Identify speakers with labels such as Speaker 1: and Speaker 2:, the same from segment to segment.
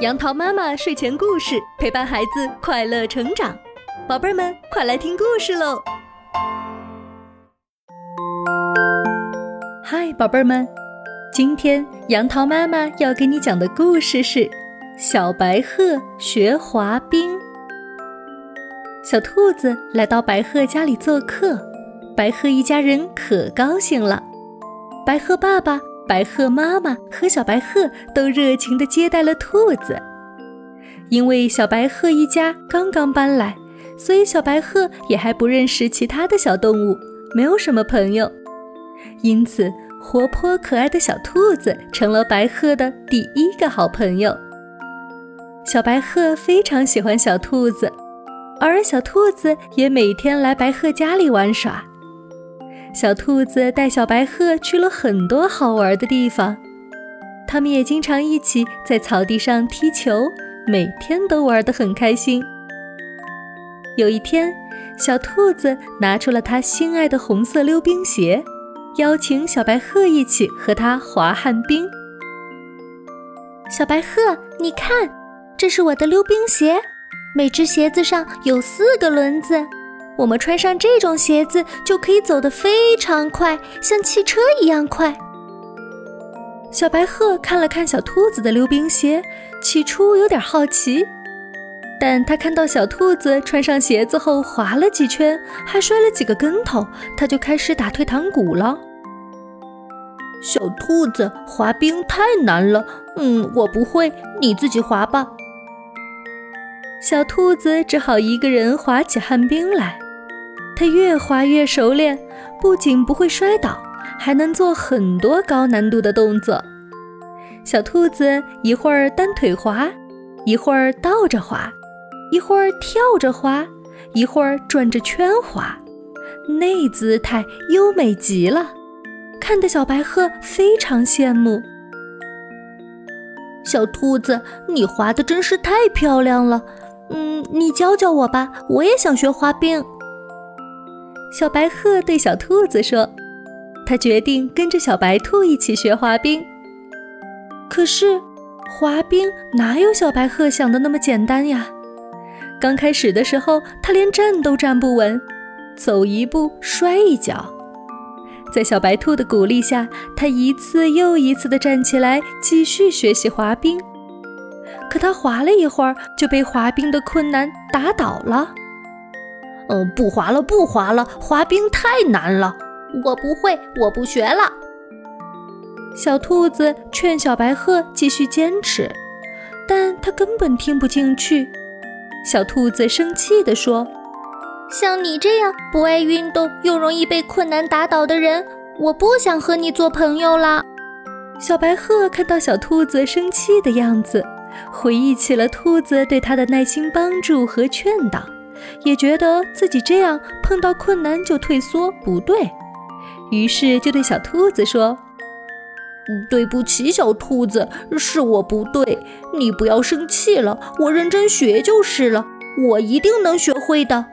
Speaker 1: 杨桃妈妈睡前故事陪伴孩子快乐成长，宝贝儿们快来听故事喽！嗨，宝贝儿们，今天杨桃妈妈要给你讲的故事是《小白鹤学滑冰》。小兔子来到白鹤家里做客，白鹤一家人可高兴了，白鹤爸爸。白鹤妈妈和小白鹤都热情地接待了兔子。因为小白鹤一家刚刚搬来，所以小白鹤也还不认识其他的小动物，没有什么朋友。因此，活泼可爱的小兔子成了白鹤的第一个好朋友。小白鹤非常喜欢小兔子，而小兔子也每天来白鹤家里玩耍。小兔子带小白鹤去了很多好玩的地方，他们也经常一起在草地上踢球，每天都玩得很开心。有一天，小兔子拿出了它心爱的红色溜冰鞋，邀请小白鹤一起和它滑旱冰。
Speaker 2: 小白鹤，你看，这是我的溜冰鞋，每只鞋子上有四个轮子。我们穿上这种鞋子就可以走得非常快，像汽车一样快。
Speaker 1: 小白鹤看了看小兔子的溜冰鞋，起初有点好奇，但他看到小兔子穿上鞋子后滑了几圈，还摔了几个跟头，他就开始打退堂鼓了。
Speaker 3: 小兔子滑冰太难了，嗯，我不会，你自己滑吧。
Speaker 1: 小兔子只好一个人滑起旱冰来。它越滑越熟练，不仅不会摔倒，还能做很多高难度的动作。小兔子一会儿单腿滑，一会儿倒着滑，一会儿跳着滑，一会儿转着圈滑，那姿态优美极了，看得小白鹤非常羡慕。
Speaker 3: 小兔子，你滑的真是太漂亮了，嗯，你教教我吧，我也想学滑冰。
Speaker 1: 小白鹤对小兔子说：“他决定跟着小白兔一起学滑冰。可是，滑冰哪有小白鹤想的那么简单呀？刚开始的时候，他连站都站不稳，走一步摔一跤。在小白兔的鼓励下，他一次又一次地站起来，继续学习滑冰。可他滑了一会儿，就被滑冰的困难打倒了。”
Speaker 3: 嗯，不滑了，不滑了，滑冰太难了，
Speaker 2: 我不会，我不学了。
Speaker 1: 小兔子劝小白鹤继续坚持，但它根本听不进去。小兔子生气地说：“
Speaker 2: 像你这样不爱运动又容易被困难打倒的人，我不想和你做朋友了。”
Speaker 1: 小白鹤看到小兔子生气的样子，回忆起了兔子对它的耐心帮助和劝导。也觉得自己这样碰到困难就退缩不对，于是就对小兔子说：“
Speaker 3: 对不起，小兔子，是我不对，你不要生气了，我认真学就是了，我一定能学会的。”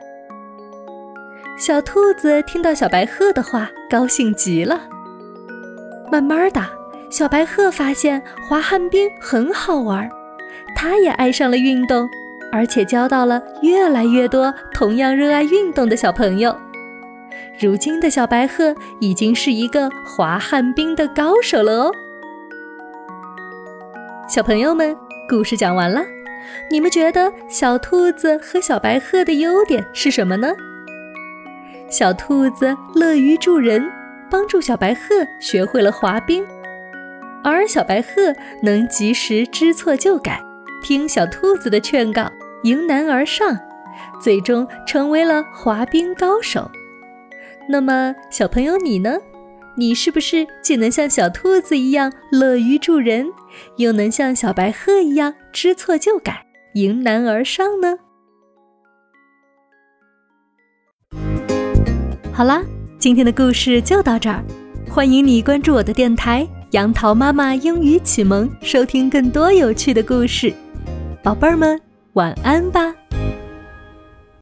Speaker 1: 小兔子听到小白鹤的话，高兴极了。慢慢的，小白鹤发现滑旱冰很好玩，它也爱上了运动。而且交到了越来越多同样热爱运动的小朋友。如今的小白鹤已经是一个滑旱冰的高手了哦。小朋友们，故事讲完了，你们觉得小兔子和小白鹤的优点是什么呢？小兔子乐于助人，帮助小白鹤学会了滑冰，而小白鹤能及时知错就改，听小兔子的劝告。迎难而上，最终成为了滑冰高手。那么，小朋友你呢？你是不是既能像小兔子一样乐于助人，又能像小白鹤一样知错就改、迎难而上呢？好啦，今天的故事就到这儿。欢迎你关注我的电台“杨桃妈妈英语启蒙”，收听更多有趣的故事，宝贝儿们。晚安吧。